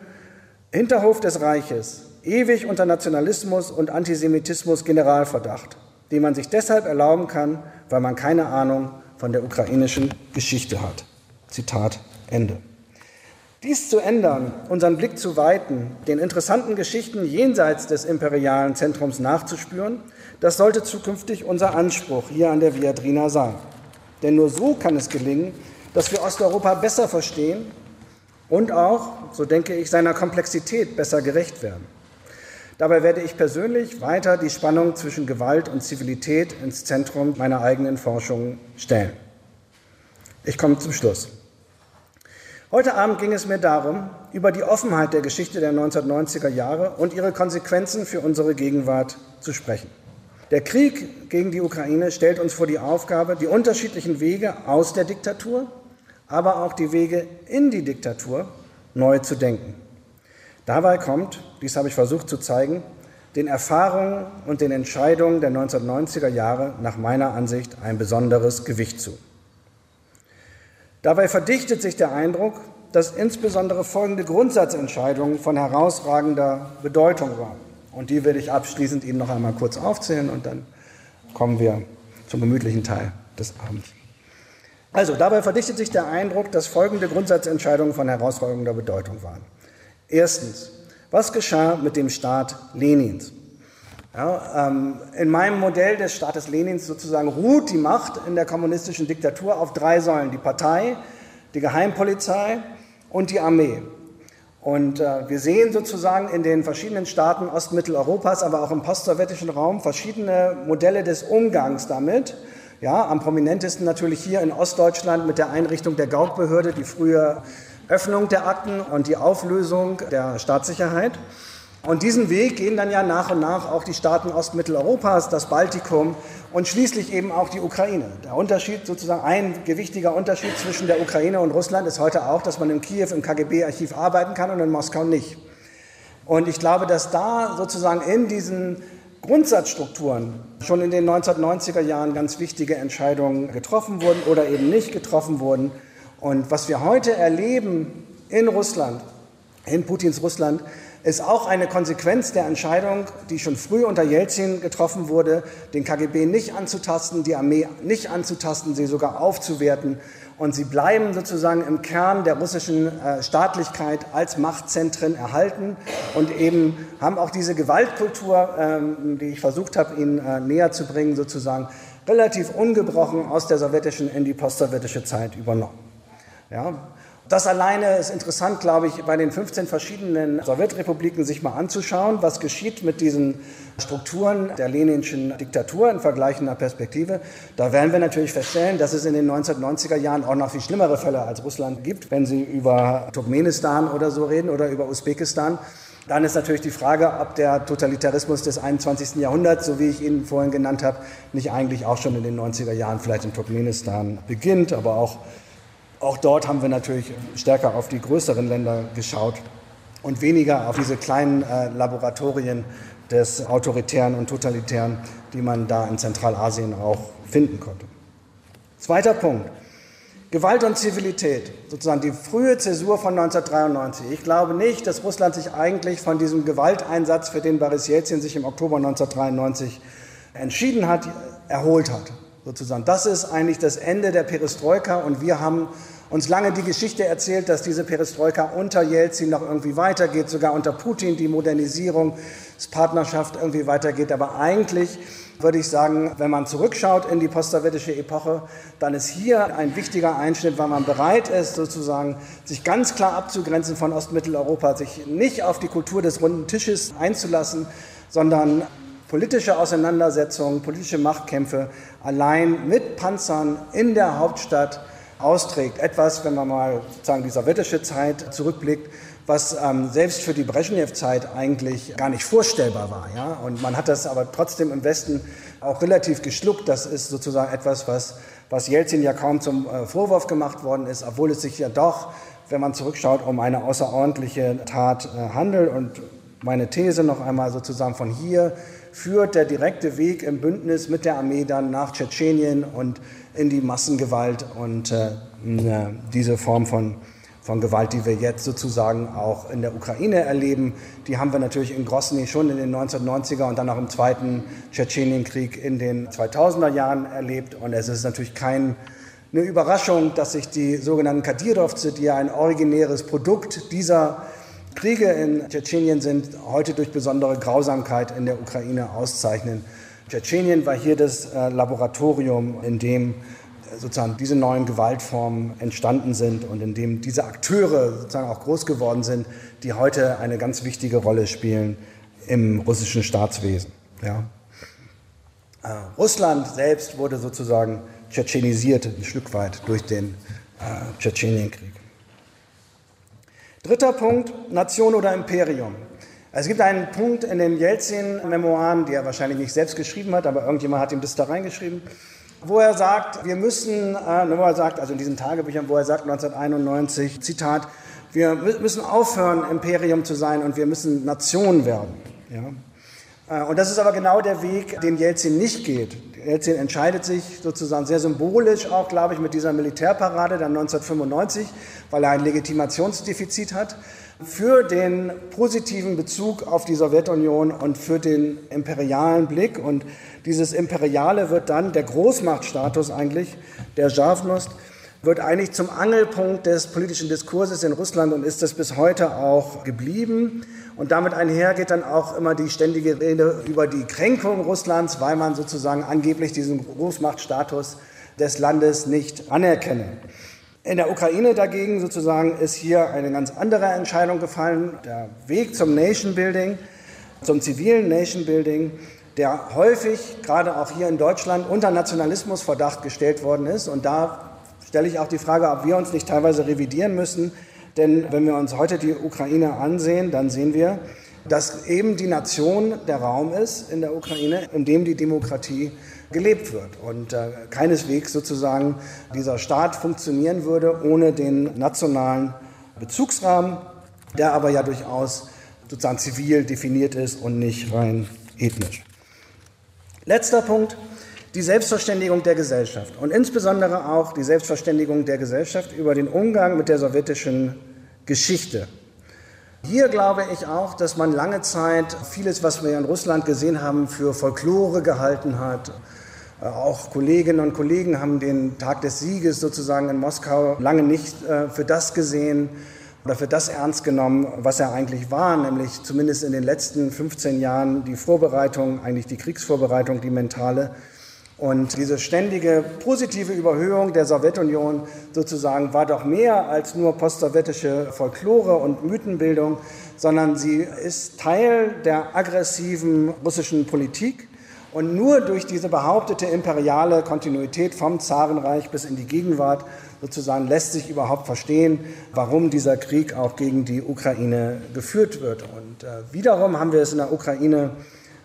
Hinterhof des Reiches, ewig unter Nationalismus und Antisemitismus Generalverdacht, den man sich deshalb erlauben kann, weil man keine Ahnung von der ukrainischen Geschichte hat. Zitat Ende. Dies zu ändern, unseren Blick zu weiten, den interessanten Geschichten jenseits des imperialen Zentrums nachzuspüren, das sollte zukünftig unser Anspruch hier an der Viadrina sein. Denn nur so kann es gelingen, dass wir Osteuropa besser verstehen und auch, so denke ich, seiner Komplexität besser gerecht werden. Dabei werde ich persönlich weiter die Spannung zwischen Gewalt und Zivilität ins Zentrum meiner eigenen Forschung stellen. Ich komme zum Schluss. Heute Abend ging es mir darum, über die Offenheit der Geschichte der 1990er Jahre und ihre Konsequenzen für unsere Gegenwart zu sprechen. Der Krieg gegen die Ukraine stellt uns vor die Aufgabe, die unterschiedlichen Wege aus der Diktatur, aber auch die Wege in die Diktatur neu zu denken. Dabei kommt, dies habe ich versucht zu zeigen, den Erfahrungen und den Entscheidungen der 1990er Jahre nach meiner Ansicht ein besonderes Gewicht zu. Dabei verdichtet sich der Eindruck, dass insbesondere folgende Grundsatzentscheidungen von herausragender Bedeutung waren. Und die werde ich abschließend Ihnen noch einmal kurz aufzählen und dann kommen wir zum gemütlichen Teil des Abends. Also, dabei verdichtet sich der Eindruck, dass folgende Grundsatzentscheidungen von herausragender Bedeutung waren. Erstens, was geschah mit dem Staat Lenins? Ja, ähm, in meinem Modell des Staates Lenins sozusagen ruht die Macht in der kommunistischen Diktatur auf drei Säulen. Die Partei, die Geheimpolizei und die Armee. Und äh, wir sehen sozusagen in den verschiedenen Staaten Ostmitteleuropas, aber auch im postsowjetischen Raum verschiedene Modelle des Umgangs damit. Ja, am prominentesten natürlich hier in Ostdeutschland mit der Einrichtung der Gaukbehörde, die frühe Öffnung der Akten und die Auflösung der Staatssicherheit. Und diesen Weg gehen dann ja nach und nach auch die Staaten Ostmitteleuropas, das Baltikum und schließlich eben auch die Ukraine. Der Unterschied, sozusagen ein gewichtiger Unterschied zwischen der Ukraine und Russland ist heute auch, dass man in Kiew im KGB-Archiv arbeiten kann und in Moskau nicht. Und ich glaube, dass da sozusagen in diesen Grundsatzstrukturen schon in den 1990er Jahren ganz wichtige Entscheidungen getroffen wurden oder eben nicht getroffen wurden. Und was wir heute erleben in Russland, in Putins Russland, ist auch eine Konsequenz der Entscheidung, die schon früh unter Jelzin getroffen wurde, den KGB nicht anzutasten, die Armee nicht anzutasten, sie sogar aufzuwerten. Und sie bleiben sozusagen im Kern der russischen äh, Staatlichkeit als Machtzentren erhalten und eben haben auch diese Gewaltkultur, ähm, die ich versucht habe, Ihnen äh, näher zu bringen, sozusagen relativ ungebrochen aus der sowjetischen in die postsowjetische Zeit übernommen. Ja, das alleine ist interessant, glaube ich, bei den 15 verschiedenen Sowjetrepubliken sich mal anzuschauen, was geschieht mit diesen Strukturen der leninschen Diktatur in vergleichender Perspektive. Da werden wir natürlich feststellen, dass es in den 1990er Jahren auch noch viel schlimmere Fälle als Russland gibt, wenn Sie über Turkmenistan oder so reden oder über Usbekistan. Dann ist natürlich die Frage, ob der Totalitarismus des 21. Jahrhunderts, so wie ich ihn vorhin genannt habe, nicht eigentlich auch schon in den 90er Jahren vielleicht in Turkmenistan beginnt, aber auch auch dort haben wir natürlich stärker auf die größeren Länder geschaut und weniger auf diese kleinen äh, Laboratorien des Autoritären und Totalitären, die man da in Zentralasien auch finden konnte. Zweiter Punkt. Gewalt und Zivilität, sozusagen die frühe Zäsur von 1993. Ich glaube nicht, dass Russland sich eigentlich von diesem Gewalteinsatz, für den Boris Jelzin sich im Oktober 1993 entschieden hat, erholt hat. Sozusagen. Das ist eigentlich das Ende der Perestroika und wir haben uns lange die Geschichte erzählt, dass diese Perestroika unter Jelzin noch irgendwie weitergeht, sogar unter Putin die Modernisierungspartnerschaft irgendwie weitergeht. Aber eigentlich würde ich sagen, wenn man zurückschaut in die postsowjetische Epoche, dann ist hier ein wichtiger Einschnitt, weil man bereit ist, sozusagen sich ganz klar abzugrenzen von Ostmitteleuropa, sich nicht auf die Kultur des runden Tisches einzulassen, sondern politische Auseinandersetzungen, politische Machtkämpfe allein mit Panzern in der Hauptstadt austrägt. Etwas, wenn man mal sozusagen die sowjetische Zeit zurückblickt, was ähm, selbst für die Brezhnev-Zeit eigentlich gar nicht vorstellbar war. Ja? Und man hat das aber trotzdem im Westen auch relativ geschluckt. Das ist sozusagen etwas, was, was Jelzin ja kaum zum äh, Vorwurf gemacht worden ist, obwohl es sich ja doch, wenn man zurückschaut, um eine außerordentliche Tat äh, handelt. Und meine These noch einmal sozusagen von hier führt der direkte Weg im Bündnis mit der Armee dann nach Tschetschenien und in die Massengewalt und äh, diese Form von, von Gewalt, die wir jetzt sozusagen auch in der Ukraine erleben, die haben wir natürlich in Grosny schon in den 1990er und dann auch im zweiten Tschetschenienkrieg in den 2000er Jahren erlebt. Und es ist natürlich kein eine Überraschung, dass sich die sogenannten Kadyrovze, die ja ein originäres Produkt dieser Kriege in Tschetschenien sind, heute durch besondere Grausamkeit in der Ukraine auszeichnen. Tschetschenien war hier das äh, Laboratorium, in dem äh, sozusagen diese neuen Gewaltformen entstanden sind und in dem diese Akteure sozusagen auch groß geworden sind, die heute eine ganz wichtige Rolle spielen im russischen Staatswesen. Ja. Äh, Russland selbst wurde sozusagen tschetschenisiert ein Stück weit durch den äh, Tschetschenienkrieg. Dritter Punkt, Nation oder Imperium. Es gibt einen Punkt in den Jelzin-Memoiren, die er wahrscheinlich nicht selbst geschrieben hat, aber irgendjemand hat ihm das da reingeschrieben, wo er sagt, wir müssen, äh, wo er sagt, also in diesen Tagebüchern, wo er sagt 1991, Zitat, wir müssen aufhören, Imperium zu sein und wir müssen Nation werden. Ja? Äh, und das ist aber genau der Weg, den Jelzin nicht geht. Jelzin entscheidet sich sozusagen sehr symbolisch auch, glaube ich, mit dieser Militärparade dann 1995, weil er ein Legitimationsdefizit hat, für den positiven Bezug auf die Sowjetunion und für den imperialen Blick. Und dieses Imperiale wird dann der Großmachtstatus eigentlich, der Javnost, wird eigentlich zum Angelpunkt des politischen Diskurses in Russland und ist es bis heute auch geblieben. Und damit einher geht dann auch immer die ständige Rede über die Kränkung Russlands, weil man sozusagen angeblich diesen Großmachtstatus des Landes nicht anerkenne. In der Ukraine dagegen sozusagen ist hier eine ganz andere Entscheidung gefallen. Der Weg zum Nation Building, zum zivilen Nation Building, der häufig, gerade auch hier in Deutschland, unter Nationalismusverdacht gestellt worden ist. Und da stelle ich auch die Frage, ob wir uns nicht teilweise revidieren müssen. Denn wenn wir uns heute die Ukraine ansehen, dann sehen wir, dass eben die Nation der Raum ist in der Ukraine, in dem die Demokratie gelebt wird und äh, keineswegs sozusagen dieser Staat funktionieren würde ohne den nationalen Bezugsrahmen, der aber ja durchaus sozusagen zivil definiert ist und nicht rein ethnisch. Letzter Punkt, die Selbstverständigung der Gesellschaft und insbesondere auch die Selbstverständigung der Gesellschaft über den Umgang mit der sowjetischen Geschichte. Hier glaube ich auch, dass man lange Zeit vieles, was wir in Russland gesehen haben, für Folklore gehalten hat. Äh, auch Kolleginnen und Kollegen haben den Tag des Sieges sozusagen in Moskau lange nicht äh, für das gesehen oder für das ernst genommen, was er eigentlich war, nämlich zumindest in den letzten 15 Jahren die Vorbereitung, eigentlich die Kriegsvorbereitung, die mentale und diese ständige positive Überhöhung der Sowjetunion sozusagen war doch mehr als nur postsowjetische Folklore und Mythenbildung, sondern sie ist Teil der aggressiven russischen Politik. Und nur durch diese behauptete imperiale Kontinuität vom Zarenreich bis in die Gegenwart sozusagen lässt sich überhaupt verstehen, warum dieser Krieg auch gegen die Ukraine geführt wird. Und äh, wiederum haben wir es in der Ukraine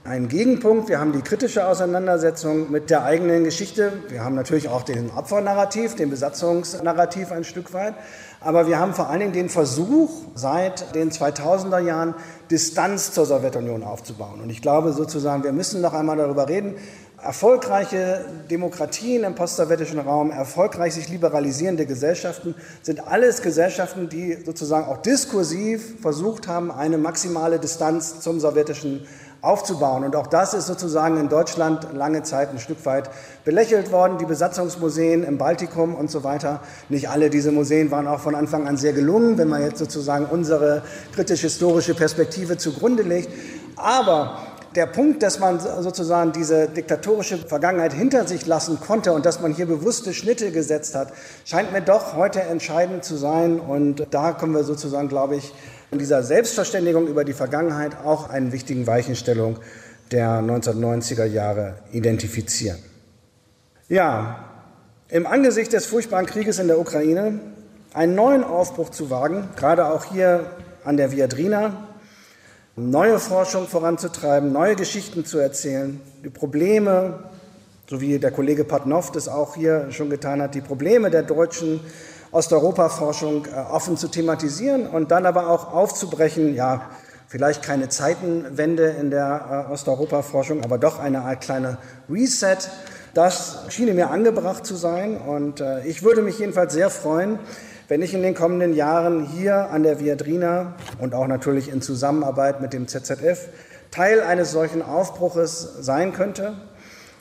einen Gegenpunkt. Wir haben die kritische Auseinandersetzung mit der eigenen Geschichte. Wir haben natürlich auch den Opfernarrativ, den Besatzungsnarrativ ein Stück weit. Aber wir haben vor allen Dingen den Versuch, seit den 2000er Jahren Distanz zur Sowjetunion aufzubauen. Und ich glaube sozusagen, wir müssen noch einmal darüber reden, Erfolgreiche Demokratien im postsowjetischen Raum, erfolgreich sich liberalisierende Gesellschaften sind alles Gesellschaften, die sozusagen auch diskursiv versucht haben, eine maximale Distanz zum sowjetischen aufzubauen. Und auch das ist sozusagen in Deutschland lange Zeit ein Stück weit belächelt worden. Die Besatzungsmuseen im Baltikum und so weiter. Nicht alle diese Museen waren auch von Anfang an sehr gelungen, wenn man jetzt sozusagen unsere kritisch-historische Perspektive zugrunde legt. Aber der Punkt, dass man sozusagen diese diktatorische Vergangenheit hinter sich lassen konnte und dass man hier bewusste Schnitte gesetzt hat, scheint mir doch heute entscheidend zu sein. Und da können wir sozusagen, glaube ich, in dieser Selbstverständigung über die Vergangenheit auch einen wichtigen Weichenstellung der 1990er Jahre identifizieren. Ja, im Angesicht des furchtbaren Krieges in der Ukraine einen neuen Aufbruch zu wagen, gerade auch hier an der Viadrina, neue Forschung voranzutreiben, neue Geschichten zu erzählen, die Probleme, so wie der Kollege Patnov das auch hier schon getan hat, die Probleme der deutschen Osteuropa-Forschung äh, offen zu thematisieren und dann aber auch aufzubrechen, ja, vielleicht keine Zeitenwende in der äh, Osteuropa-Forschung, aber doch eine Art kleine Reset. Das schien mir angebracht zu sein und äh, ich würde mich jedenfalls sehr freuen, wenn ich in den kommenden Jahren hier an der Viadrina und auch natürlich in Zusammenarbeit mit dem ZZF Teil eines solchen Aufbruches sein könnte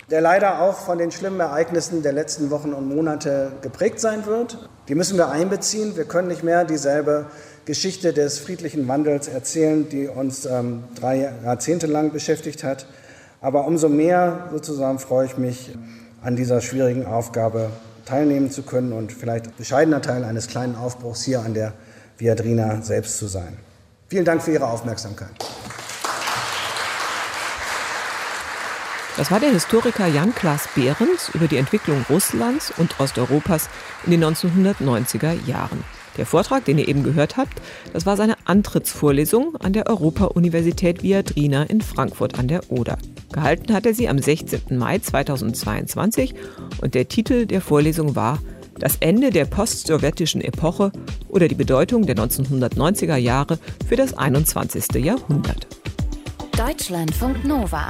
der leider auch von den schlimmen Ereignissen der letzten Wochen und Monate geprägt sein wird. Die müssen wir einbeziehen. Wir können nicht mehr dieselbe Geschichte des friedlichen Wandels erzählen, die uns ähm, drei Jahrzehnte lang beschäftigt hat. Aber umso mehr sozusagen freue ich mich, an dieser schwierigen Aufgabe teilnehmen zu können und vielleicht bescheidener Teil eines kleinen Aufbruchs hier an der Viadrina selbst zu sein. Vielen Dank für Ihre Aufmerksamkeit. Das war der Historiker Jan-Klaas Behrens über die Entwicklung Russlands und Osteuropas in den 1990er Jahren. Der Vortrag, den ihr eben gehört habt, das war seine Antrittsvorlesung an der Europa-Universität Viadrina in Frankfurt an der Oder. Gehalten hat er sie am 16. Mai 2022 und der Titel der Vorlesung war Das Ende der postsowjetischen Epoche oder die Bedeutung der 1990er Jahre für das 21. Jahrhundert. Deutschlandfunk Nova